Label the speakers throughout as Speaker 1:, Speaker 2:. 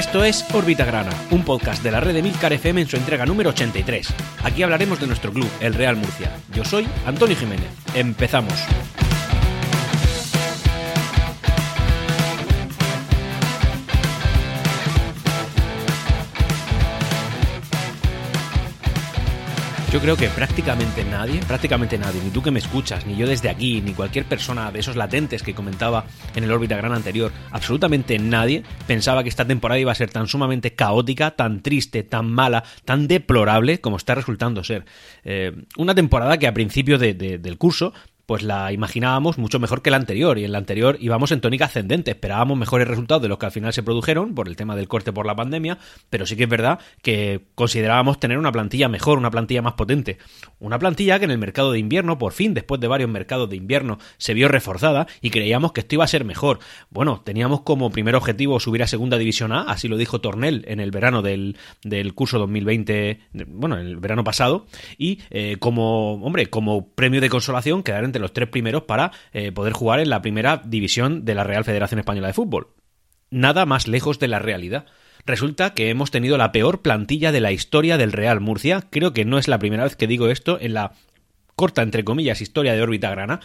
Speaker 1: Esto es Órbita Grana, un podcast de la red de Milcar FM en su entrega número 83. Aquí hablaremos de nuestro club, el Real Murcia. Yo soy Antonio Jiménez. Empezamos. Yo creo que prácticamente nadie, prácticamente nadie, ni tú que me escuchas, ni yo desde aquí, ni cualquier persona de esos latentes que comentaba en el órbita gran anterior, absolutamente nadie pensaba que esta temporada iba a ser tan sumamente caótica, tan triste, tan mala, tan deplorable como está resultando ser. Eh, una temporada que a principio del curso pues la imaginábamos mucho mejor que la anterior, y en la anterior íbamos en tónica ascendente, esperábamos mejores resultados de los que al final se produjeron por el tema del corte por la pandemia, pero sí que es verdad que considerábamos tener una plantilla mejor, una plantilla más potente, una plantilla que en el mercado de invierno, por fin, después de varios mercados de invierno, se vio reforzada y creíamos que esto iba a ser mejor. Bueno, teníamos como primer objetivo subir a Segunda División A, así lo dijo Tornel en el verano del, del curso 2020, bueno, en el verano pasado, y eh, como, hombre, como premio de consolación quedar entre los tres primeros para eh, poder jugar en la primera división de la Real Federación Española de Fútbol. Nada más lejos de la realidad. Resulta que hemos tenido la peor plantilla de la historia del Real Murcia. Creo que no es la primera vez que digo esto en la corta, entre comillas, historia de órbita grana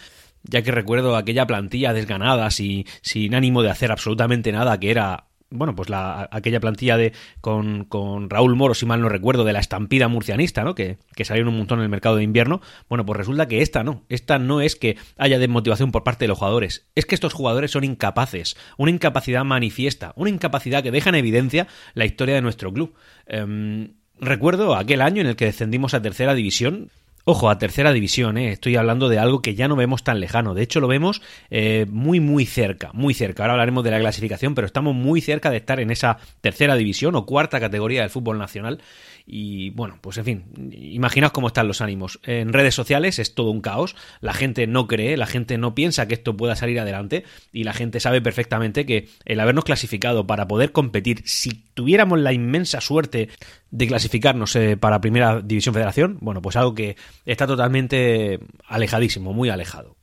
Speaker 1: ya que recuerdo aquella plantilla desganada, y sin ánimo de hacer absolutamente nada, que era bueno, pues la, aquella plantilla de con, con, Raúl Moro, si mal no recuerdo, de la estampida murcianista, ¿no? Que, que salieron un montón en el mercado de invierno. Bueno, pues resulta que esta no. Esta no es que haya desmotivación por parte de los jugadores. Es que estos jugadores son incapaces. Una incapacidad manifiesta. Una incapacidad que deja en evidencia la historia de nuestro club. Em, recuerdo aquel año en el que descendimos a tercera división. Ojo, a tercera división, ¿eh? estoy hablando de algo que ya no vemos tan lejano. De hecho, lo vemos eh, muy, muy cerca, muy cerca. Ahora hablaremos de la clasificación, pero estamos muy cerca de estar en esa tercera división o cuarta categoría del fútbol nacional. Y bueno, pues en fin, imaginaos cómo están los ánimos. En redes sociales es todo un caos, la gente no cree, la gente no piensa que esto pueda salir adelante y la gente sabe perfectamente que el habernos clasificado para poder competir, si tuviéramos la inmensa suerte de clasificarnos eh, para Primera División Federación, bueno, pues algo que está totalmente alejadísimo, muy alejado.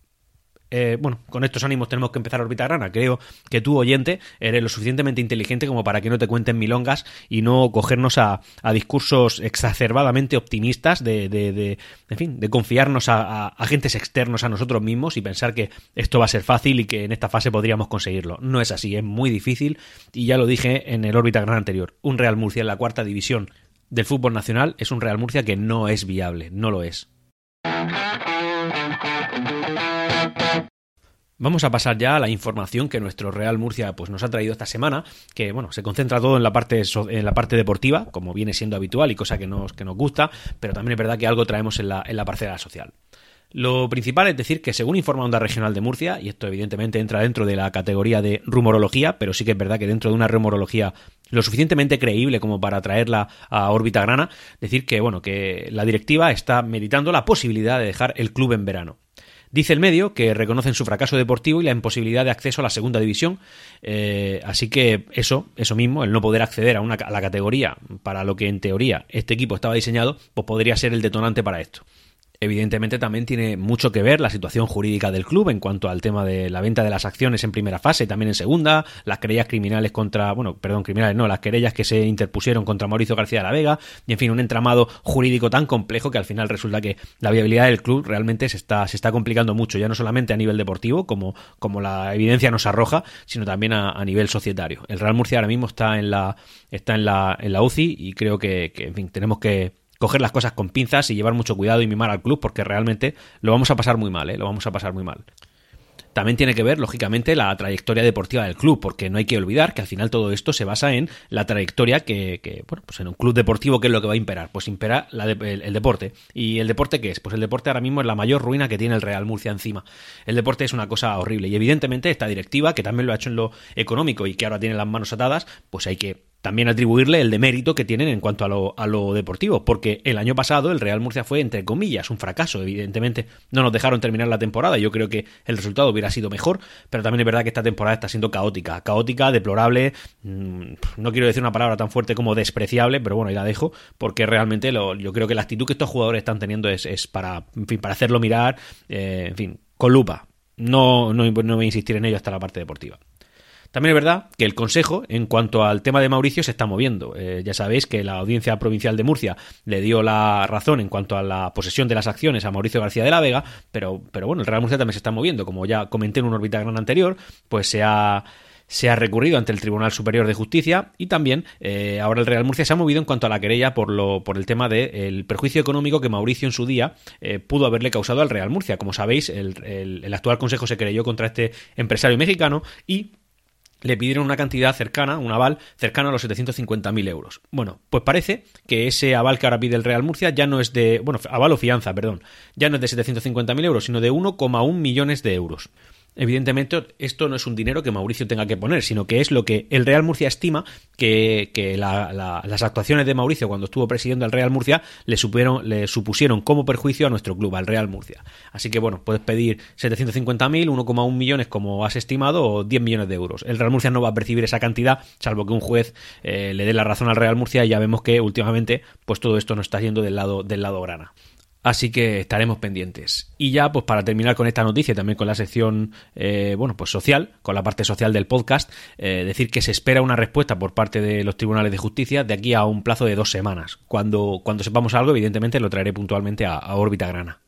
Speaker 1: Eh, bueno, con estos ánimos tenemos que empezar a orbitar grana. Creo que tú, oyente, eres lo suficientemente inteligente como para que no te cuenten milongas y no cogernos a, discursos exacerbadamente optimistas de, de, en fin, de confiarnos a, agentes externos a nosotros mismos y pensar que esto va a ser fácil y que en esta fase podríamos conseguirlo. No es así, es muy difícil y ya lo dije en el órbita gran anterior. Un Real Murcia en la cuarta división del fútbol nacional es un Real Murcia que no es viable, no lo es. Vamos a pasar ya a la información que nuestro Real Murcia pues, nos ha traído esta semana, que bueno, se concentra todo en la parte, en la parte deportiva, como viene siendo habitual y cosa que nos, que gusta, pero también es verdad que algo traemos en la, en la parcela social. Lo principal es decir que según informa Onda Regional de Murcia, y esto evidentemente entra dentro de la categoría de rumorología, pero sí que es verdad que dentro de una rumorología lo suficientemente creíble como para traerla a órbita grana, decir que bueno, que la directiva está meditando la posibilidad de dejar el club en verano. Dice el medio que reconocen su fracaso deportivo y la imposibilidad de acceso a la segunda división. Eh, así que eso, eso mismo, el no poder acceder a, una, a la categoría para lo que en teoría este equipo estaba diseñado, pues podría ser el detonante para esto. Evidentemente también tiene mucho que ver la situación jurídica del club en cuanto al tema de la venta de las acciones en primera fase, también en segunda, las querellas criminales contra, bueno, perdón, criminales no, las querellas que se interpusieron contra Mauricio García de la Vega, y en fin, un entramado jurídico tan complejo que al final resulta que la viabilidad del club realmente se está, se está complicando mucho, ya no solamente a nivel deportivo, como, como la evidencia nos arroja, sino también a, nivel societario. El Real Murcia ahora mismo está en la, está en la, en la UCI y creo que en fin, tenemos que coger las cosas con pinzas y llevar mucho cuidado y mimar al club porque realmente lo vamos a pasar muy mal, ¿eh? lo vamos a pasar muy mal. También tiene que ver, lógicamente, la trayectoria deportiva del club, porque no hay que olvidar que al final todo esto se basa en la trayectoria que, bueno, pues en un club deportivo, ¿qué es lo que va a imperar? Pues impera el, deporte. ¿Y el deporte qué es? Pues el deporte ahora mismo es la mayor ruina que tiene el Real Murcia encima. El deporte es una cosa horrible. Y evidentemente esta directiva, que también lo ha hecho en lo económico y que ahora tiene las manos atadas, pues hay que también atribuirle el demérito que tienen en cuanto a lo, a lo deportivo, porque el año pasado el Real Murcia fue, entre comillas, un fracaso. Evidentemente no nos dejaron terminar la temporada, yo creo que el resultado hubiera sido mejor, pero también es verdad que esta temporada está siendo caótica, caótica, deplorable, mm, no quiero decir una palabra tan fuerte como despreciable, pero bueno, ahí la dejo, porque realmente lo, yo creo que la actitud que estos jugadores están teniendo es, para, en fin, para hacerlo mirar, eh, en fin, con lupa. No, no, no voy a insistir en ello hasta la parte deportiva. También es verdad que el Consejo, en cuanto al tema de Mauricio, se está moviendo. Eh, ya sabéis que la Audiencia Provincial de Murcia le dio la razón en cuanto a la posesión de las acciones a Mauricio García de la Vega, pero, pero bueno, el Real Murcia también se está moviendo. Como ya comenté en un gran anterior, pues se ha se ha recurrido ante el Tribunal Superior de Justicia y también eh, ahora el Real Murcia se ha movido en cuanto a la querella por, lo, por el tema del perjuicio económico que Mauricio en su día eh, pudo haberle causado al Real Murcia. Como sabéis, el, el actual Consejo se querelló contra este empresario mexicano y le pidieron una cantidad cercana, un aval cercano a los 750.000 euros. Bueno, pues parece que ese aval que ahora pide el Real Murcia ya no es de, bueno, aval o fianza, perdón, ya no es de 750.000 euros, sino de 1,1 millones de euros. Evidentemente, esto no es un dinero que Mauricio tenga que poner, sino que es lo que el Real Murcia estima que, las actuaciones de Mauricio cuando estuvo presidiendo al Real Murcia le, supieron, le supusieron como perjuicio a nuestro club, al Real Murcia. Así que, bueno, puedes pedir 750.000, 1,1 millones como has estimado o 10 millones de euros. El Real Murcia no va a percibir esa cantidad, salvo que un juez eh, le dé la razón al Real Murcia y ya vemos que últimamente pues todo esto no está yendo del lado, del lado grana. Así que estaremos pendientes. Y ya, pues para terminar con esta noticia, también con la sección, eh, bueno, pues social, con la parte social del podcast, eh, decir que se espera una respuesta por parte de los tribunales de justicia de aquí a un plazo de dos semanas. Cuando, cuando sepamos algo, evidentemente lo traeré puntualmente a, a órbita grana.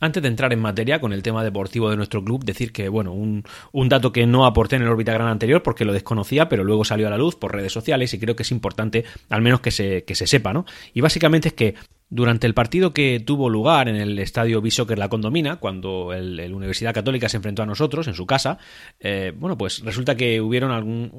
Speaker 1: Antes de entrar en materia con el tema deportivo de nuestro club, decir que, bueno, un, un, dato que no aporté en el órbita gran anterior porque lo desconocía, pero luego salió a la luz por redes sociales y creo que es importante al menos que se, que se sepa, ¿no? Y básicamente es que durante el partido que tuvo lugar en el estadio Bishoker La Condomina, cuando el, Universidad Católica se enfrentó a nosotros en su casa, eh, bueno, pues resulta que hubieron algún,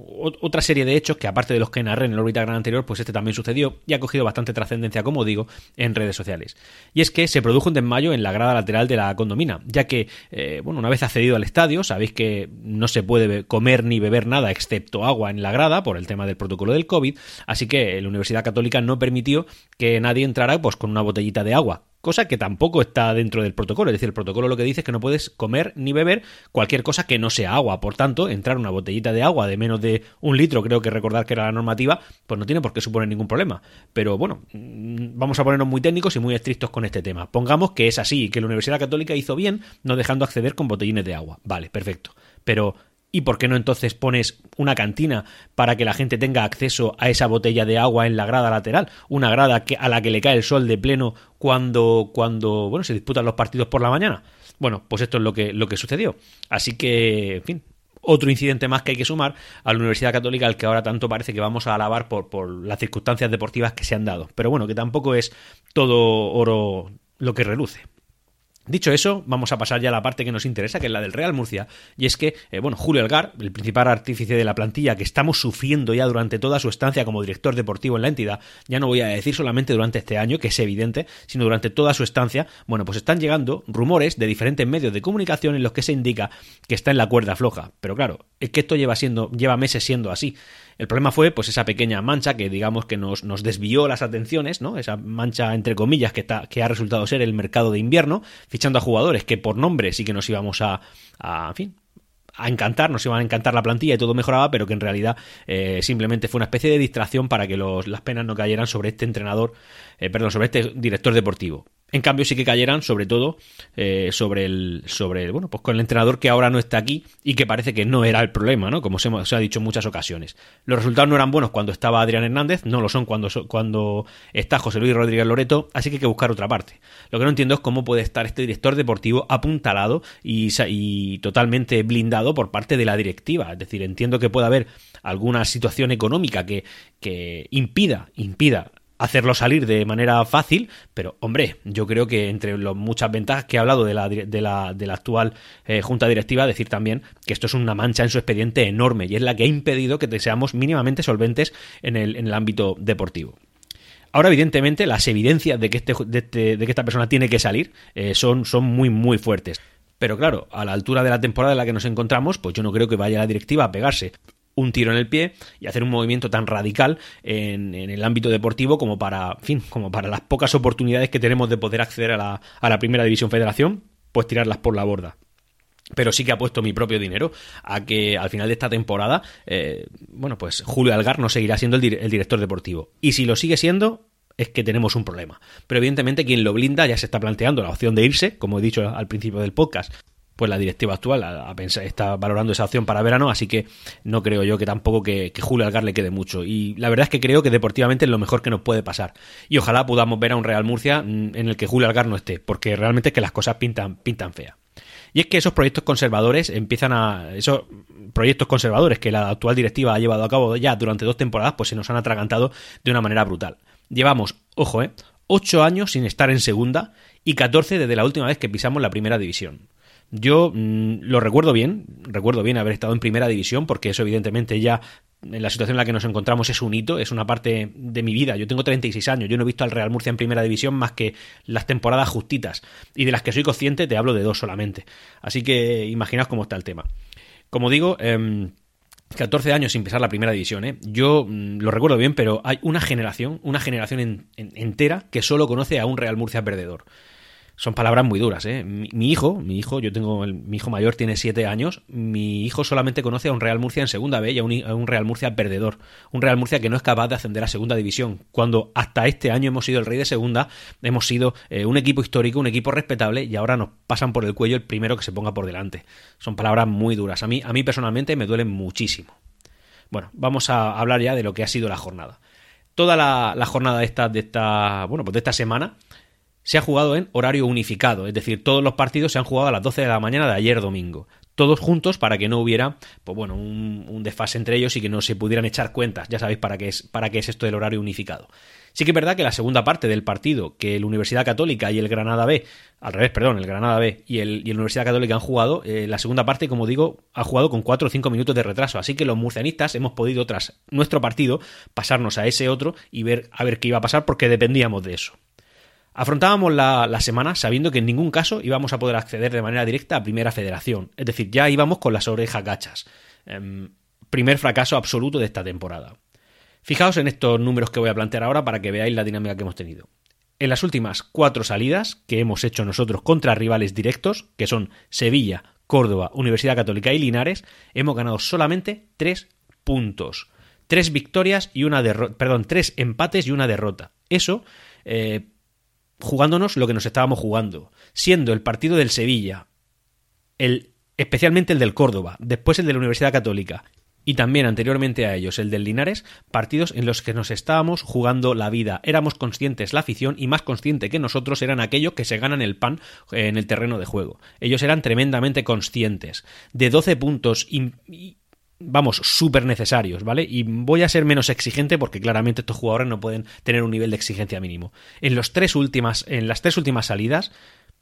Speaker 1: otra serie de hechos que, aparte de los que narré en el órbita gran anterior, pues este también sucedió y ha cogido bastante trascendencia, como digo, en redes sociales. Y es que se produjo un desmayo en la grada lateral de la condomina, ya que, eh, bueno, una vez accedido al estadio, sabéis que no se puede comer ni beber nada excepto agua en la grada por el tema del protocolo del COVID, así que la Universidad Católica no permitió que nadie entrara, pues con una botellita de agua, cosa que tampoco está dentro del protocolo. Es decir, el protocolo lo que dice es que no puedes comer ni beber cualquier cosa que no sea agua. Por tanto, entrar una botellita de agua de menos de un litro, creo que recordar que era la normativa, pues no tiene por qué suponer ningún problema. Pero bueno, mm, vamos a ponernos muy técnicos y muy estrictos con este tema. Pongamos que es así, que la Universidad Católica hizo bien no dejando acceder con botellines de agua. Vale, perfecto. Pero ¿Y por qué no entonces pones una cantina para que la gente tenga acceso a esa botella de agua en la grada lateral? Una grada a la que le cae el sol de pleno cuando, cuando bueno, se disputan los partidos por la mañana. Bueno, pues esto es lo que, lo que sucedió. Así que, en fin, otro incidente más que hay que sumar a la Universidad Católica al que ahora tanto parece que vamos a alabar por, por las circunstancias deportivas que se han dado. Pero bueno, que tampoco es todo oro lo que reluce. Dicho eso, vamos a pasar ya a la parte que nos interesa, que es la del Real Murcia. Y es que, eh, bueno, Julio Elgar, el principal artífice de la plantilla que estamos sufriendo ya durante toda su estancia como director deportivo en la entidad, ya no voy a decir solamente durante este año, que es evidente, sino durante toda su estancia, bueno, pues están llegando rumores de diferentes medios de comunicación en los que se indica que está en la cuerda floja. Pero claro, es que esto lleva siendo, lleva meses siendo así. El problema fue pues esa pequeña mancha que digamos que nos, nos desvió las atenciones, ¿no? Esa mancha entre comillas que, que ha resultado ser el mercado de invierno, fichando a jugadores que por nombre sí que nos íbamos a, a fin, a encantar, nos iban a encantar la plantilla y todo mejoraba, pero que en realidad eh, simplemente fue una especie de distracción para que los, las penas no cayeran sobre este entrenador, eh, perdón, sobre este director deportivo. En cambio, sí que cayeran, sobre todo, eh, sobre el. sobre bueno, pues con el entrenador que ahora no está aquí y que parece que no era el problema, ¿no? Como se, ha dicho en muchas ocasiones. Los resultados no eran buenos cuando estaba Adrián Hernández, no lo son cuando, cuando está José Luis Rodríguez Loreto, así que hay que buscar otra parte. Lo que no entiendo es cómo puede estar este director deportivo apuntalado y, y totalmente blindado por parte de la directiva. Es decir, entiendo que puede haber alguna situación económica que, que impida, impida hacerlo salir de manera fácil, pero hombre, yo creo que entre las muchas ventajas que he hablado de la, actual eh, junta directiva, decir también que esto es una mancha en su expediente enorme y es la que ha impedido que seamos mínimamente solventes en el, en el ámbito deportivo. Ahora, evidentemente, las evidencias de que, este, este, de que esta persona tiene que salir eh, son, son muy, muy fuertes. Pero claro, a la altura de la temporada en la que nos encontramos, pues yo no creo que vaya la directiva a pegarse un tiro en el pie y hacer un movimiento tan radical en, el ámbito deportivo como para, fin, como para las pocas oportunidades que tenemos de poder acceder a la, a la primera división federación, pues tirarlas por la borda pero sí que ha puesto mi propio dinero a que al final de esta temporada, eh, bueno, pues Julio Algar no seguirá siendo el, el, director deportivo. Y si lo sigue siendo, es que tenemos un problema. Pero evidentemente quien lo blinda ya se está planteando la opción de irse, como he dicho al principio del podcast, pues la directiva actual está valorando esa opción para verano, así que no creo yo que tampoco que, Julio Algar le quede mucho. Y la verdad es que creo que deportivamente es lo mejor que nos puede pasar. Y ojalá podamos ver a un Real Murcia mm, en el que Julio Algar no esté, porque realmente es que las cosas pintan, pintan fea. Y es que esos proyectos conservadores empiezan a. Esos proyectos conservadores que la actual directiva ha llevado a cabo ya durante dos temporadas, pues se nos han atragantado de una manera brutal. Llevamos, ojo, eh, 8 años sin estar en segunda y 14 desde la última vez que pisamos la primera división. Yo mm, lo recuerdo bien, recuerdo bien haber estado en primera división, porque eso evidentemente ya en la situación en la que nos encontramos es un hito, es una parte de mi vida. Yo tengo 36 años, yo no he visto al Real Murcia en primera división más que las temporadas justitas, y de las que soy consciente te hablo de dos solamente. Así que imaginaos cómo está el tema. Como digo, 14 em, años sin pisar la primera división, ¿eh? Yo mm, lo recuerdo bien, pero hay una generación, una generación entera que solo conoce a un Real Murcia perdedor son palabras muy duras, ¿eh? Mi, hijo, mi hijo, yo tengo, mi hijo mayor tiene siete años, mi hijo solamente conoce a un Real Murcia en segunda B y a un, Real Murcia perdedor, un Real Murcia que no es capaz de ascender a segunda división, cuando hasta este año hemos sido el rey de segunda, hemos sido eh, un equipo histórico, un equipo respetable y ahora nos pasan por el cuello el primero que se ponga por delante. Son palabras muy duras, a mí, a mí personalmente me duelen muchísimo. Bueno, vamos a hablar ya de lo que ha sido la jornada. Toda la, jornada esta, de esta, bueno, pues de esta semana se ha jugado en horario unificado, es decir, todos los partidos se han jugado a las 12 de la mañana de ayer domingo. Todos juntos para que no hubiera, pues bueno, un, desfase entre ellos y que no se pudieran echar cuentas. Ya sabéis para qué es, para qué es esto del horario unificado. Sí que es verdad que la segunda parte del partido que la Universidad Católica y el Granada B, al revés, perdón, el Granada B y el, Universidad Católica han jugado, eh, la segunda parte, como digo, ha jugado con 4 o 5 minutos de retraso. Así que los murcianistas hemos podido, tras nuestro partido, pasarnos a ese otro y ver a ver qué iba a pasar porque dependíamos de eso. Afrontábamos la, semana sabiendo que en ningún caso íbamos a poder acceder de manera directa a Primera Federación, es decir, ya íbamos con las orejas gachas. Em, primer fracaso absoluto de esta temporada. Fijaos en estos números que voy a plantear ahora para que veáis la dinámica que hemos tenido. En las últimas cuatro salidas que hemos hecho nosotros contra rivales directos, que son Sevilla, Córdoba, Universidad Católica y Linares, hemos ganado solamente tres puntos. Tres victorias y una derrota. Perdón, tres empates y una derrota. Eso eh, jugándonos lo que nos estábamos jugando, siendo el partido del Sevilla, el, especialmente el del Córdoba, después el de la Universidad Católica y también anteriormente a ellos el del Linares, partidos en los que nos estábamos jugando la vida. Éramos conscientes la afición y más consciente que nosotros eran aquellos que se ganan el pan en el terreno de juego. Ellos eran tremendamente conscientes. De 12 puntos vamos, súper necesarios, ¿vale? Y voy a ser menos exigente porque claramente estos jugadores no pueden tener un nivel de exigencia mínimo. En, los tres últimas, en las tres últimas salidas,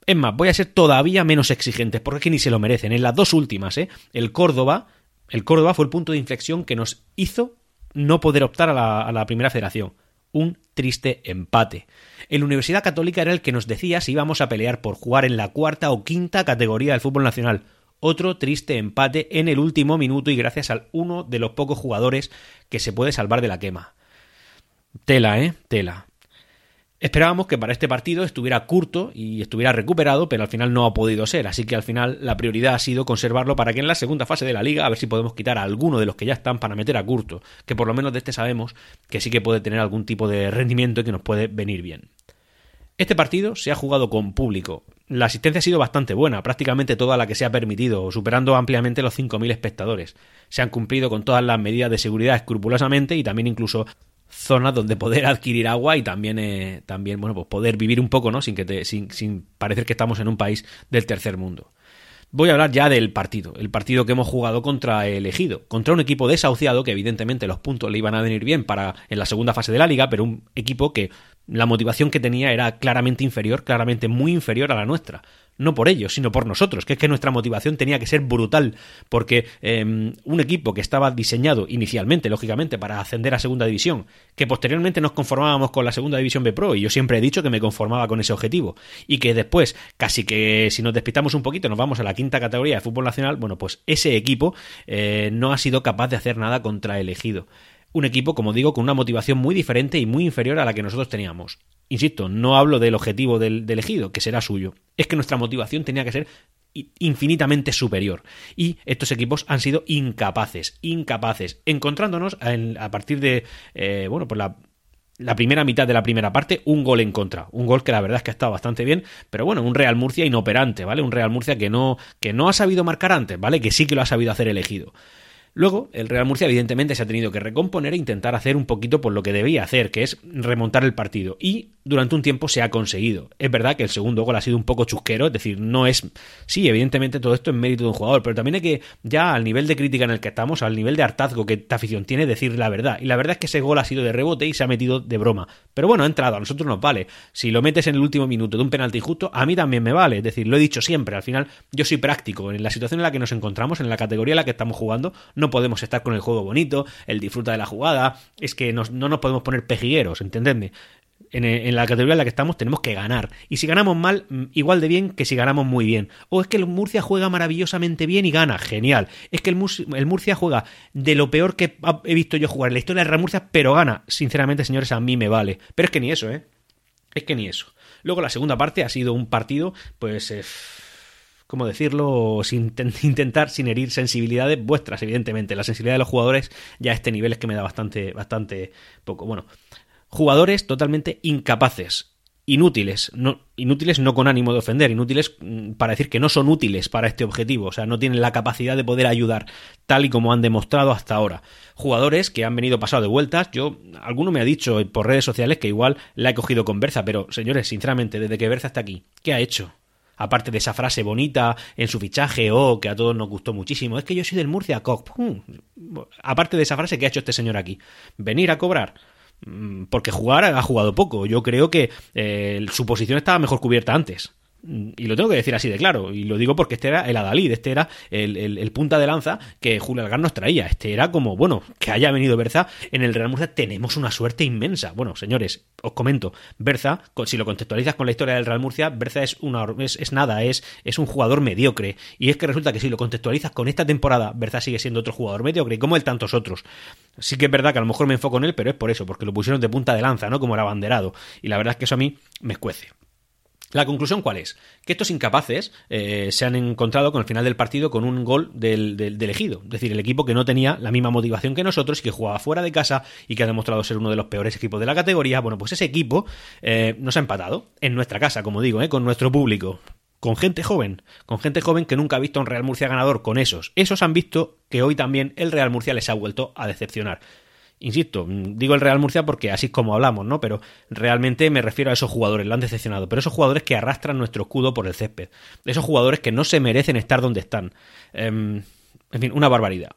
Speaker 1: es más, voy a ser todavía menos exigente porque es que ni se lo merecen. En las dos últimas, ¿eh? El Córdoba, el Córdoba fue el punto de inflexión que nos hizo no poder optar a la, a la primera federación. Un triste empate. En la Universidad Católica era el que nos decía si íbamos a pelear por jugar en la cuarta o quinta categoría del fútbol nacional otro triste empate en el último minuto y gracias al uno de los pocos jugadores que se puede salvar de la quema. Tela, ¿eh? Tela. Esperábamos que para este partido estuviera curto y estuviera recuperado, pero al final no ha podido ser, así que al final la prioridad ha sido conservarlo para que en la segunda fase de la liga a ver si podemos quitar a alguno de los que ya están para meter a curto, que por lo menos de este sabemos que sí que puede tener algún tipo de rendimiento y que nos puede venir bien. Este partido se ha jugado con público. La asistencia ha sido bastante buena, prácticamente toda la que se ha permitido, superando ampliamente los 5.000 espectadores. Se han cumplido con todas las medidas de seguridad escrupulosamente y también incluso zonas donde poder adquirir agua y también, eh, también bueno, pues poder vivir un poco, ¿no? Sin, que sin, sin parecer que estamos en un país del tercer mundo. Voy a hablar ya del partido, el partido que hemos jugado contra el Ejido, contra un equipo desahuciado que evidentemente los puntos le iban a venir bien para en la segunda fase de la liga, pero un equipo que la motivación que tenía era claramente inferior, claramente muy inferior a la nuestra. No por ellos, sino por nosotros, que es que nuestra motivación tenía que ser brutal, porque em, un equipo que estaba diseñado inicialmente, lógicamente, para ascender a segunda división, que posteriormente nos conformábamos con la segunda división B Pro, y yo siempre he dicho que me conformaba con ese objetivo, y que después, casi que si nos despistamos un poquito, nos vamos a la quinta categoría de fútbol nacional, bueno, pues ese equipo eh, no ha sido capaz de hacer nada contra el elegido un equipo, como digo, con una motivación muy diferente y muy inferior a la que nosotros teníamos. Insisto, no hablo del objetivo del, elegido, que será suyo. Es que nuestra motivación tenía que ser infinitamente superior. Y estos equipos han sido incapaces, incapaces, encontrándonos a partir de, eh, bueno, por la la primera mitad de la primera parte, un gol en contra. Un gol que la verdad es que ha estado bastante bien, pero bueno, un Real Murcia inoperante, ¿vale? Un Real Murcia que no, que no ha sabido marcar antes, ¿vale? Que sí que lo ha sabido hacer elegido. Luego, el Real Murcia evidentemente se ha tenido que recomponer e intentar hacer un poquito por lo que debía hacer, que es remontar el partido. Y durante un tiempo se ha conseguido. Es verdad que el segundo gol ha sido un poco chusquero, es decir, no es... Sí, evidentemente todo esto es mérito de un jugador, pero también hay que, ya al nivel de crítica en el que estamos, al nivel de hartazgo que esta afición tiene, decir la verdad. Y la verdad es que ese gol ha sido de rebote y se ha metido de broma. Pero bueno, ha entrado, a nosotros nos vale. Si lo metes en el último minuto de un penalti justo, a mí también me vale. Es decir, lo he dicho siempre, al final yo soy práctico. En la situación en la que nos encontramos, en la categoría en la que estamos jugando, no podemos estar con el juego bonito, el disfruta de la jugada, es que no nos podemos poner pejigueros, entendedme. En, la categoría en la que estamos tenemos que ganar. Y si ganamos mal, mm, igual de bien que si ganamos muy bien. O es que el Murcia juega maravillosamente bien y gana. Genial. Es que el, Murcia juega de lo peor que he visto yo jugar en la historia de Real Murcia, pero gana. Sinceramente, señores, a mí me vale. Pero es que ni eso, ¿eh? Es que ni eso. Luego la segunda parte ha sido un partido, pues... Eh, ¿cómo decirlo? Sin intentar, sin herir sensibilidades vuestras, evidentemente. La sensibilidad de los jugadores ya a este nivel es que me da bastante, bastante poco. Bueno, jugadores totalmente incapaces. Inútiles, no, inútiles no con ánimo de ofender, inútiles mm, para decir que no son útiles para este objetivo, o sea, no tienen la capacidad de poder ayudar, tal y como han demostrado hasta ahora. Jugadores que han venido pasado de vueltas, yo, alguno me ha dicho por redes sociales que igual la he cogido con Berza, pero señores, sinceramente, desde que Berza está aquí, ¿qué ha hecho? Aparte de esa frase bonita en su fichaje o oh, que a todos nos gustó muchísimo, es que yo soy del Murcia Cop. Aparte de esa frase que ha hecho este señor aquí, venir a cobrar mm, porque jugar ha jugado poco. Yo creo que eh, su posición estaba mejor cubierta antes. Y lo tengo que decir así de claro, y lo digo porque este era el Adalid, este era el, punta de lanza que Julio Algar nos traía. Este era como, bueno, que haya venido Berza en el Real Murcia, tenemos una suerte inmensa. Bueno, señores, os comento, Berza, si lo contextualizas con la historia del Real Murcia, Berza es, una, es, nada, es, es un jugador mediocre. Y es que resulta que si lo contextualizas con esta temporada, Berza sigue siendo otro jugador mediocre, como el tantos otros. Sí que es verdad que a lo mejor me enfoco en él, pero es por eso, porque lo pusieron de punta de lanza, ¿no? Como era abanderado. Y la verdad es que eso a mí me escuece. La conclusión cuál es? Que estos incapaces eh, se han encontrado con el final del partido con un gol del, elegido, es decir, el equipo que no tenía la misma motivación que nosotros y que jugaba fuera de casa y que ha demostrado ser uno de los peores equipos de la categoría. Bueno, pues ese equipo eh, nos ha empatado en nuestra casa, como digo, eh, con nuestro público, con gente joven, con gente joven que nunca ha visto un Real Murcia ganador, con esos. Esos han visto que hoy también el Real Murcia les ha vuelto a decepcionar. Insisto, digo el Real Murcia porque así es como hablamos, ¿no? Pero realmente me refiero a esos jugadores, lo han decepcionado. Pero esos jugadores que arrastran nuestro escudo por el césped. Esos jugadores que no se merecen estar donde están. Em, en fin, una barbaridad.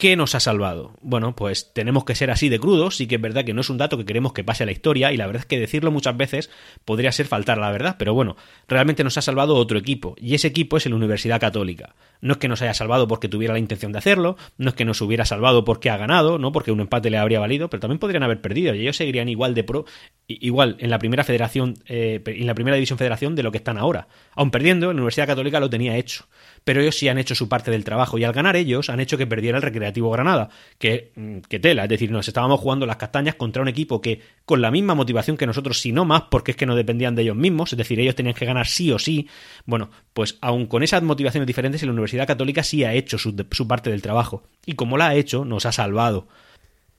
Speaker 1: ¿Qué nos ha salvado? Bueno, pues tenemos que ser así de crudos, sí que es verdad que no es un dato que queremos que pase a la historia y la verdad es que decirlo muchas veces podría ser faltar a la verdad, pero bueno, realmente nos ha salvado otro equipo y ese equipo es la Universidad Católica. No es que nos haya salvado porque tuviera la intención de hacerlo, no es que nos hubiera salvado porque ha ganado, no porque un empate le habría valido, pero también podrían haber perdido y ellos seguirían igual de pro, igual en la primera federación, eh, en la primera división federación de lo que están ahora. Aun perdiendo, la Universidad Católica lo tenía hecho pero ellos sí han hecho su parte del trabajo y al ganar ellos han hecho que perdiera el Recreativo Granada, que, mm, que tela, es decir, nos estábamos jugando las castañas contra un equipo que con la misma motivación que nosotros, si no más, porque es que no dependían de ellos mismos, es decir, ellos tenían que ganar sí o sí, bueno, pues aun con esas motivaciones diferentes, la Universidad Católica sí ha hecho su, su parte del trabajo. Y como la ha hecho, nos ha salvado.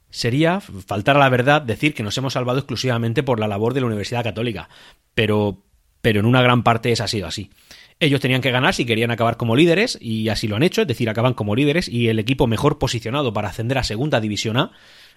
Speaker 1: Sería faltar a la verdad decir que nos hemos salvado exclusivamente por la labor de la Universidad Católica, pero pero en una gran parte es ha sido así. Ellos tenían que ganar si querían acabar como líderes y así lo han hecho, es decir, acaban como líderes y el equipo mejor posicionado para ascender a Segunda División A,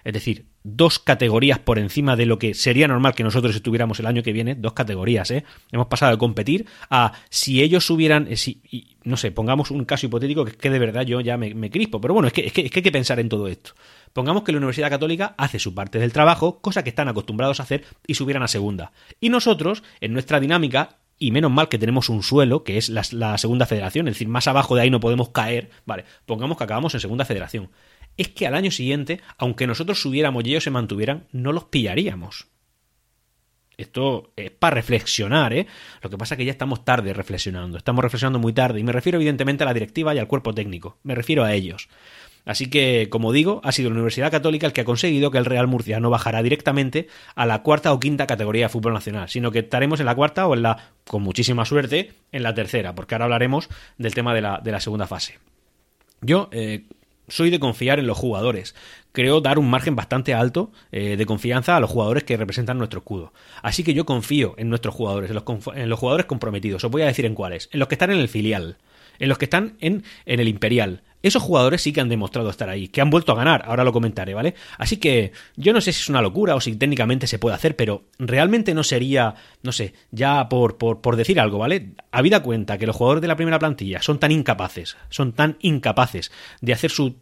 Speaker 1: es decir, dos categorías por encima de lo que sería normal que nosotros estuviéramos el año que viene, dos categorías, ¿eh? Hemos pasado de competir a si ellos hubieran, eh, si, no sé, pongamos un caso hipotético que, que de verdad yo ya me, crispo, pero bueno, es que, es que, es que hay que pensar en todo esto. Pongamos que la Universidad Católica hace su parte del trabajo, cosa que están acostumbrados a hacer, y subieran a segunda. Y nosotros, en nuestra dinámica, y menos mal que tenemos un suelo, que es la, segunda federación, es decir, más abajo de ahí no podemos caer, vale, pongamos que acabamos en segunda federación. Es que al año siguiente, aunque nosotros subiéramos y ellos se mantuvieran, no los pillaríamos. Esto es para reflexionar, ¿eh? Lo que pasa es que ya estamos tarde reflexionando, estamos reflexionando muy tarde, y me refiero evidentemente a la directiva y al cuerpo técnico, me refiero a ellos. Así que, como digo, ha sido la Universidad Católica el que ha conseguido que el Real Murcia no bajará directamente a la cuarta o quinta categoría de fútbol nacional, sino que estaremos en la cuarta o en la, con muchísima suerte, en la tercera, porque ahora hablaremos del tema de la, de la segunda fase. Yo, eh, soy de confiar en los jugadores. Creo dar un margen bastante alto eh, de confianza a los jugadores que representan nuestro escudo. Así que yo confío en nuestros jugadores, en los, en los jugadores comprometidos. Os voy a decir en cuáles. En los que están en el filial, en los que están en, en el Imperial, esos jugadores sí que han demostrado estar ahí, que han vuelto a ganar, ahora lo comentaré, ¿vale? Así que yo no sé si es una locura o si técnicamente se puede hacer, pero realmente no sería, no sé, ya por, por, por decir algo, ¿vale? Habida cuenta que los jugadores de la primera plantilla son tan incapaces, son tan incapaces de hacer su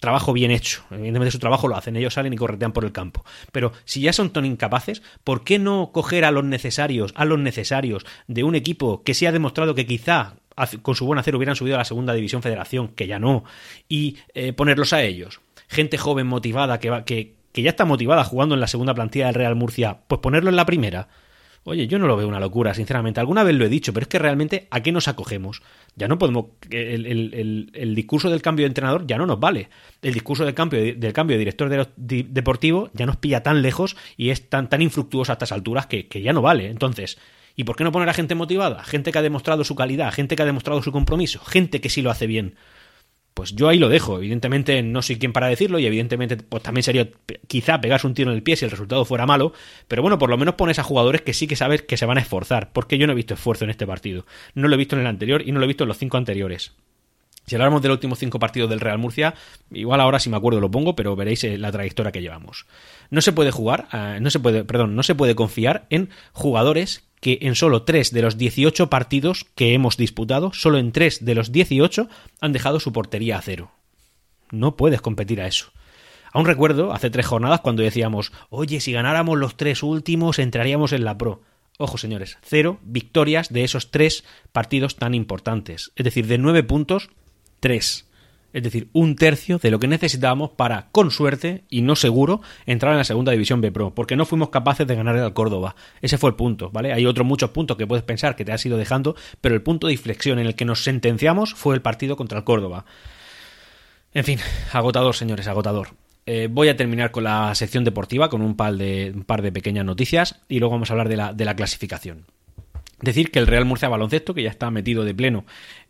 Speaker 1: trabajo bien hecho. Evidentemente su trabajo lo hacen, ellos salen y corretean por el campo. Pero si ya son tan incapaces, ¿por qué no coger a los necesarios, a los necesarios de un equipo que se ha demostrado que quizá con su buen hacer hubieran subido a la segunda división federación, que ya no, y eh, ponerlos a ellos. Gente joven motivada que, va, que, que ya está motivada jugando en la segunda plantilla del Real Murcia, pues ponerlo en la primera. Oye, yo no lo veo una locura, sinceramente. Alguna vez lo he dicho, pero es que realmente ¿a qué nos acogemos? Ya no podemos. El, el, el, discurso del cambio de entrenador ya no nos vale. El discurso del cambio, del cambio de director de, deportivo ya nos pilla tan lejos y es tan, tan infructuoso a estas alturas que, que ya no vale. Entonces, ¿Y por qué no poner a gente motivada? Gente que ha demostrado su calidad, gente que ha demostrado su compromiso, gente que sí lo hace bien. Pues yo ahí lo dejo. Evidentemente no soy quien para decirlo y evidentemente pues también sería quizá pegarse un tiro en el pie si el resultado fuera malo. Pero bueno, por lo menos pones a jugadores que sí que sabes que se van a esforzar. Porque yo no he visto esfuerzo en este partido. No lo he visto en el anterior y no lo he visto en los cinco anteriores. Si hablamos de los últimos cinco partidos del Real Murcia, igual ahora si me acuerdo lo pongo, pero veréis eh, la trayectoria que llevamos. No se puede jugar, eh, no se puede, perdón, no se puede confiar en jugadores que en solo 3 de los 18 partidos que hemos disputado, solo en 3 de los 18 han dejado su portería a cero. No puedes competir a eso. Aún recuerdo, hace tres jornadas, cuando decíamos, oye, si ganáramos los tres últimos, entraríamos en la Pro. Ojo, señores, cero victorias de esos tres partidos tan importantes. Es decir, de nueve puntos, tres es decir, un tercio de lo que necesitábamos para, con suerte y no seguro, entrar en la segunda división B Pro, porque no fuimos capaces de ganar al Córdoba. Ese fue el punto, ¿vale? Hay otros muchos puntos que puedes pensar que te has ido dejando, pero el punto de inflexión en el que nos sentenciamos fue el partido contra el Córdoba. En fin, agotador, señores, agotador. Eh, voy a terminar con la sección deportiva, con un par de, un par de pequeñas noticias, y luego vamos a hablar de la, de la clasificación. Decir que el Real Murcia Baloncesto, que ya está metido de pleno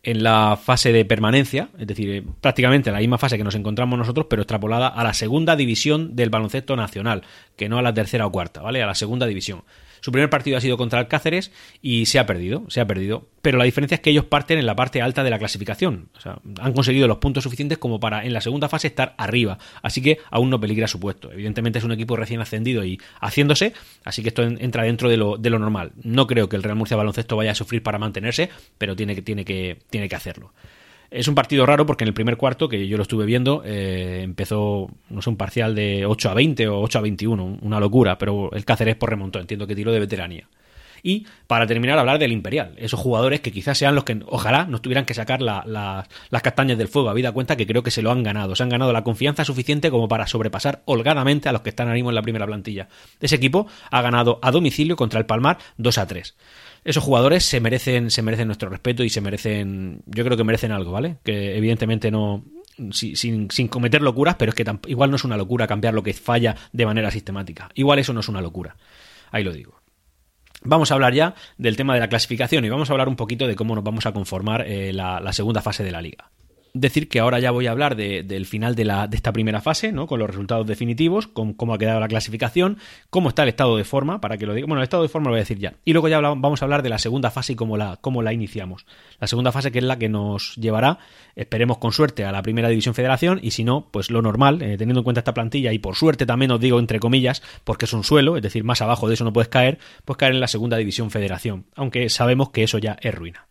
Speaker 1: en la fase de permanencia, es decir, eh, prácticamente la misma fase que nos encontramos nosotros, pero extrapolada a la segunda división del baloncesto nacional, que no a la tercera o cuarta, ¿vale? A la segunda división. Su primer partido ha sido contra el Cáceres y se ha perdido, se ha perdido. Pero la diferencia es que ellos parten en la parte alta de la clasificación. O sea, han conseguido los puntos suficientes como para en la segunda fase estar arriba. Así que aún no peligra su puesto. Evidentemente es un equipo recién ascendido y haciéndose, así que esto entra dentro de lo, de lo normal. No creo que el Real Murcia Baloncesto vaya a sufrir para mantenerse, pero tiene que, tiene que, tiene que hacerlo. Es un partido raro porque en el primer cuarto, que yo lo estuve viendo, eh, empezó, no sé, un parcial de 8 a 20 o 8 a 21, una locura, pero el Cáceres por remontó, entiendo que tiró de veteranía. Y para terminar, hablar del Imperial, esos jugadores que quizás sean los que ojalá nos tuvieran que sacar las castañas del fuego, habida cuenta que creo que se lo han ganado, se han ganado la confianza suficiente como para sobrepasar holgadamente a los que están ahora mismo en la primera plantilla. Ese equipo ha ganado a domicilio contra el Palmar 2 a 3 esos jugadores se merecen, se merecen nuestro respeto y se merecen, yo creo que merecen algo, ¿vale? Que evidentemente no, sin, sin, cometer locuras, pero es que igual no es una locura cambiar lo que falla de manera sistemática. Igual eso no es una locura. Ahí lo digo. Vamos a hablar ya del tema de la clasificación y vamos a hablar un poquito de cómo nos vamos a conformar eh, la segunda fase de la liga decir que ahora ya voy a hablar del final de, la, de esta primera fase, ¿no? Con los resultados definitivos, con cómo ha quedado la clasificación, cómo está el estado de forma, para que lo diga. Bueno, el estado de forma lo voy a decir ya. Y luego ya vamos a hablar de la segunda fase y cómo la, iniciamos. La segunda fase que es la que nos llevará, esperemos con suerte, a la primera división federación, y si no, pues lo normal, eh, teniendo en cuenta esta plantilla, y por suerte también os digo entre comillas, porque es un suelo, es decir, más abajo de eso no puedes caer, pues caer en la segunda división federación. Aunque sabemos que eso ya es ruina.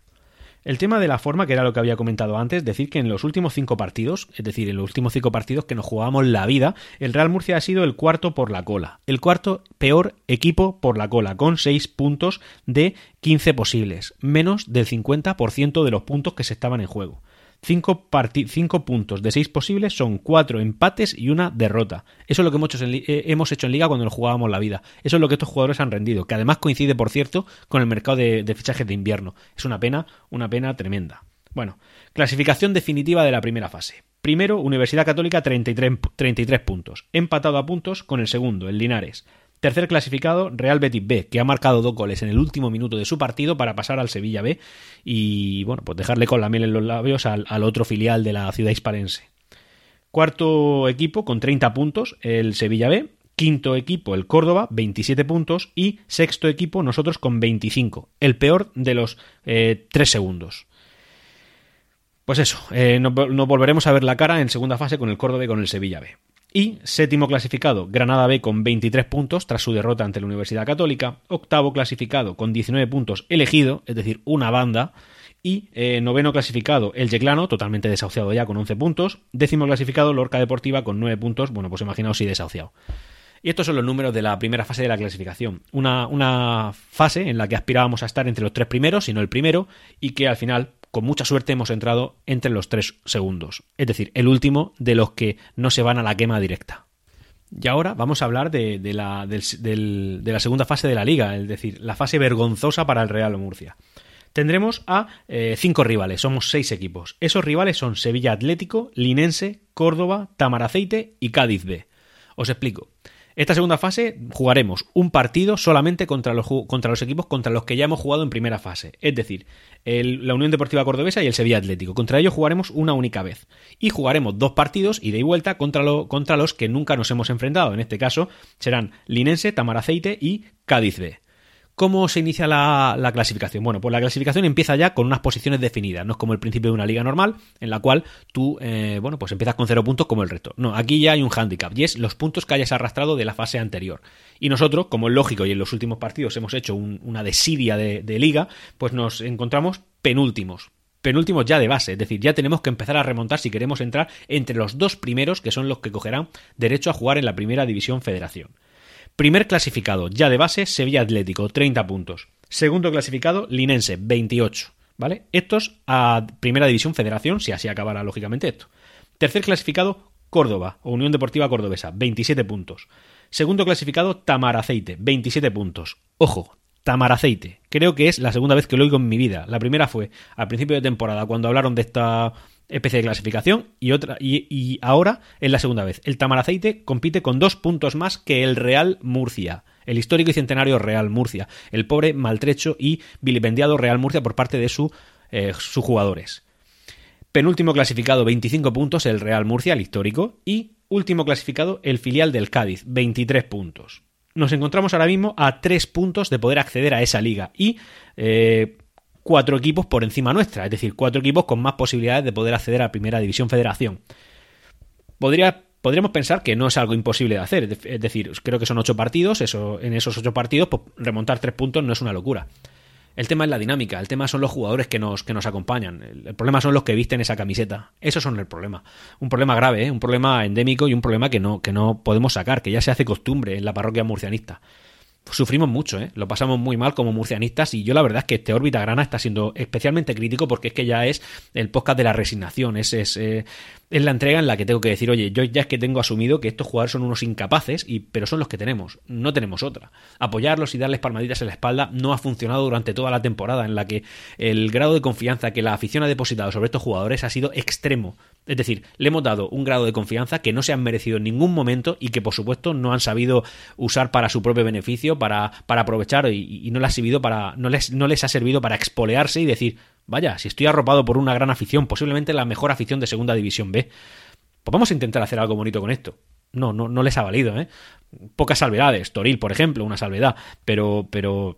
Speaker 1: El tema de la forma, que era lo que había comentado antes, decir que en los últimos cinco partidos, es decir, en los últimos cinco partidos que nos jugábamos la vida, el Real Murcia ha sido el cuarto por la cola. El cuarto peor equipo por la cola, con seis puntos de 15 posibles, menos del 50% de los puntos que se estaban en juego. Cinco, puntos de seis posibles son cuatro empates y una derrota. Eso es lo que hemos hecho, en, eh, hemos hecho en liga cuando nos jugábamos la vida. Eso es lo que estos jugadores han rendido, que además coincide, por cierto, con el mercado de, de fichajes de invierno. Es una pena, una pena tremenda. Bueno, clasificación definitiva de la primera fase. Primero, Universidad Católica 33, 33 puntos, empatado a puntos con el segundo, el Linares. Tercer clasificado, Real Betis B, que ha marcado dos goles en el último minuto de su partido para pasar al Sevilla B y, bueno, pues dejarle con la miel en los labios al, otro filial de la ciudad hispalense. Cuarto equipo con 30 puntos, el Sevilla B. Quinto equipo, el Córdoba, 27 puntos. Y sexto equipo, nosotros con 25. El peor de los eh, tres segundos. Pues eso, eh, nos, volveremos a ver la cara en segunda fase con el Córdoba y con el Sevilla B. Y séptimo clasificado, Granada B con 23 puntos tras su derrota ante la Universidad Católica. Octavo clasificado con 19 puntos elegido, es decir, una banda. Y eh, noveno clasificado, el Yeclano, totalmente desahuciado ya con 11 puntos. Décimo clasificado, Lorca Deportiva con 9 puntos. Bueno, pues imaginaos si desahuciado. Y estos son los números de la primera fase de la clasificación. Una, una fase en la que aspirábamos a estar entre los tres primeros, sino el primero, y que al final con mucha suerte hemos entrado entre los tres segundos, es decir, el último de los que no se van a la quema directa. Y ahora vamos a hablar de, la, segunda fase de la liga, es decir, la fase vergonzosa para el Real Murcia. Tendremos a eh, cinco rivales, somos seis equipos. Esos rivales son Sevilla Atlético, Linense, Córdoba, Tamaraceite y Cádiz B. Os explico. Esta segunda fase jugaremos un partido solamente contra los, equipos contra los que ya hemos jugado en primera fase. Es decir, la Unión Deportiva Cordobesa y el Sevilla Atlético. Contra ellos jugaremos una única vez. Y jugaremos dos partidos, ida y vuelta, contra, contra los que nunca nos hemos enfrentado. En este caso serán Linense, Tamaraceite y Cádiz B. ¿Cómo se inicia la, clasificación? Bueno, pues la clasificación empieza ya con unas posiciones definidas, no es como el principio de una liga normal, en la cual tú, eh, bueno, pues empiezas con cero puntos como el resto. No, aquí ya hay un hándicap, y es los puntos que hayas arrastrado de la fase anterior. Y nosotros, como es lógico y en los últimos partidos hemos hecho una desidia de, de liga, pues nos encontramos penúltimos penúltimos ya de base, es decir, ya tenemos que empezar a remontar si queremos entrar entre los dos primeros que son los que cogerán derecho a jugar en la primera división federación. Primer clasificado, ya de base, Sevilla Atlético, 30 puntos. Segundo clasificado, Linense, 28. ¿Vale? Estos a Primera División Federación, si así acabará lógicamente esto. Tercer clasificado, Córdoba, o Unión Deportiva Cordobesa, 27 puntos. Segundo clasificado, Tamaraceite, 27 puntos. Ojo, Tamaraceite. Creo que es la segunda vez que lo oigo en mi vida. La primera fue al principio de temporada, cuando hablaron de esta especie de clasificación y otra y, ahora es la segunda vez. El Tamaraceite compite con dos puntos más que el Real Murcia, el histórico y centenario Real Murcia, el pobre, maltrecho y vilipendiado Real Murcia por parte de su, eh, sus jugadores. Penúltimo clasificado, 25 puntos, el Real Murcia, el histórico, y último clasificado, el filial del Cádiz, 23 puntos. Nos encontramos ahora mismo a tres puntos de poder acceder a esa liga y eh, cuatro equipos por encima nuestra, es decir, cuatro equipos con más posibilidades de poder acceder a Primera División Federación. Podría, podríamos pensar que no es algo imposible de hacer, es decir, creo que son ocho partidos, eso, en esos ocho partidos pues, remontar tres puntos no es una locura. El tema es la dinámica, el tema son los jugadores que nos, que nos acompañan, el, problema son los que visten esa camiseta. Esos son el problema. Un problema grave, ¿eh? un problema endémico y un problema que no, que no podemos sacar, que ya se hace costumbre en la parroquia murcianista sufrimos mucho, ¿eh? lo pasamos muy mal como murcianistas y yo la verdad es que este órbita grana está siendo especialmente crítico porque es que ya es el podcast de la resignación, es, es, eh, es la entrega en la que tengo que decir, oye, yo ya es que tengo asumido que estos jugadores son unos incapaces, y, pero son los que tenemos, no tenemos otra. Apoyarlos y darles palmaditas en la espalda no ha funcionado durante toda la temporada, en la que el grado de confianza que la afición ha depositado sobre estos jugadores ha sido extremo. Es decir, le hemos dado un grado de confianza que no se han merecido en ningún momento y que por supuesto no han sabido usar para su propio beneficio, para, para aprovechar y, no, les ha servido para, no, les, no les ha servido para expolearse y decir, Vaya, si estoy arropado por una gran afición, posiblemente la mejor afición de Segunda División B, pues vamos a intentar hacer algo bonito con esto. No, no, no les ha valido, ¿eh? Pocas salvedades, Toril, por ejemplo, una salvedad, pero, pero,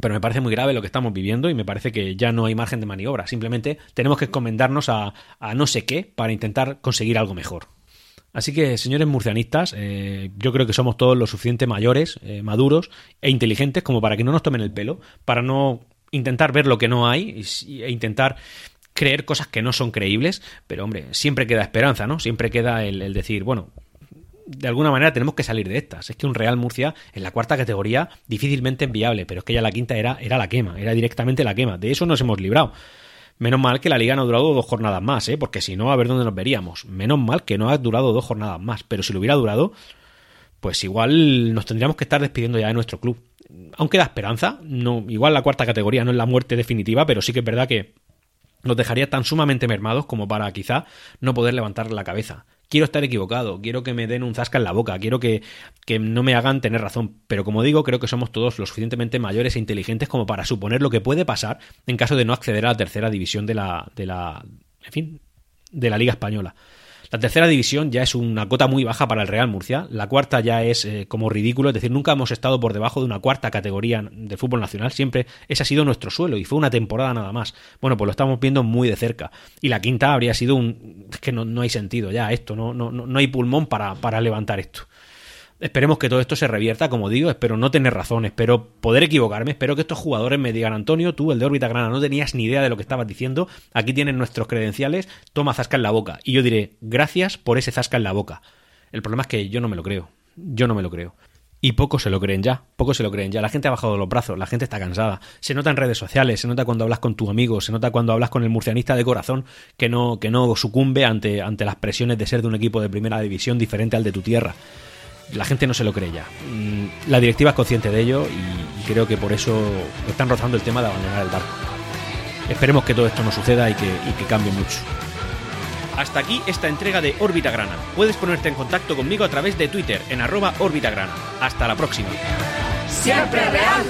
Speaker 1: pero me parece muy grave lo que estamos viviendo y me parece que ya no hay margen de maniobra. Simplemente tenemos que encomendarnos a, a no sé qué para intentar conseguir algo mejor. Así que, señores murcianistas, eh, yo creo que somos todos lo suficiente mayores, eh, maduros e inteligentes como para que no nos tomen el pelo, para no intentar ver lo que no hay e intentar creer cosas que no son creíbles, pero hombre, siempre queda esperanza, ¿no? Siempre queda el, decir, bueno, de alguna manera tenemos que salir de estas. Es que un Real Murcia en la cuarta categoría difícilmente enviable, pero es que ya la quinta era, era la quema, era directamente la quema. De eso nos hemos librado. Menos mal que la liga no ha durado dos jornadas más, ¿eh? porque si no, a ver dónde nos veríamos. Menos mal que no ha durado dos jornadas más, pero si lo hubiera durado, pues igual nos tendríamos que estar despidiendo ya de nuestro club aunque da esperanza, no, igual la cuarta categoría no es la muerte definitiva, pero sí que es verdad que nos dejaría tan sumamente mermados como para quizá no poder levantar la cabeza. Quiero estar equivocado, quiero que me den un zasca en la boca, quiero que, que, no me hagan tener razón, pero como digo, creo que somos todos lo suficientemente mayores e inteligentes como para suponer lo que puede pasar en caso de no acceder a la tercera división de la, de la, en fin, de la Liga Española. La tercera división ya es una cota muy baja para el Real Murcia. La cuarta ya es eh, como ridículo, es decir, nunca hemos estado por debajo de una cuarta categoría de fútbol nacional. Siempre ese ha sido nuestro suelo y fue una temporada nada más. Bueno, pues lo estamos viendo muy de cerca. Y la quinta habría sido un. Es que no, hay sentido ya esto, no, no, no hay pulmón para, para levantar esto. Esperemos que todo esto se revierta, como digo, espero no tener razón, espero poder equivocarme, espero que estos jugadores me digan, Antonio, tú, el de órbita grana, no tenías ni idea de lo que estabas diciendo, aquí tienen nuestros credenciales, toma zasca en la boca. Y yo diré, gracias por ese zasca en la boca. El problema es que yo no me lo creo, yo no me lo creo. Y pocos se lo creen ya, pocos se lo creen ya. La gente ha bajado los brazos, la gente está cansada. Se nota en redes sociales, se nota cuando hablas con tu amigo, se nota cuando hablas con el murcianista de corazón que no, que no sucumbe ante, ante las presiones de ser de un equipo de primera división diferente al de tu tierra la gente no se lo cree ya. Mm, la directiva es consciente de ello y creo que por eso están rozando el tema de abandonar el barco. Esperemos que todo esto no suceda y que, cambie mucho. Hasta aquí esta entrega de Órbita Grana. Puedes ponerte en contacto conmigo a través de Twitter en arroba Órbita Grana. Hasta la próxima.
Speaker 2: Siempre real,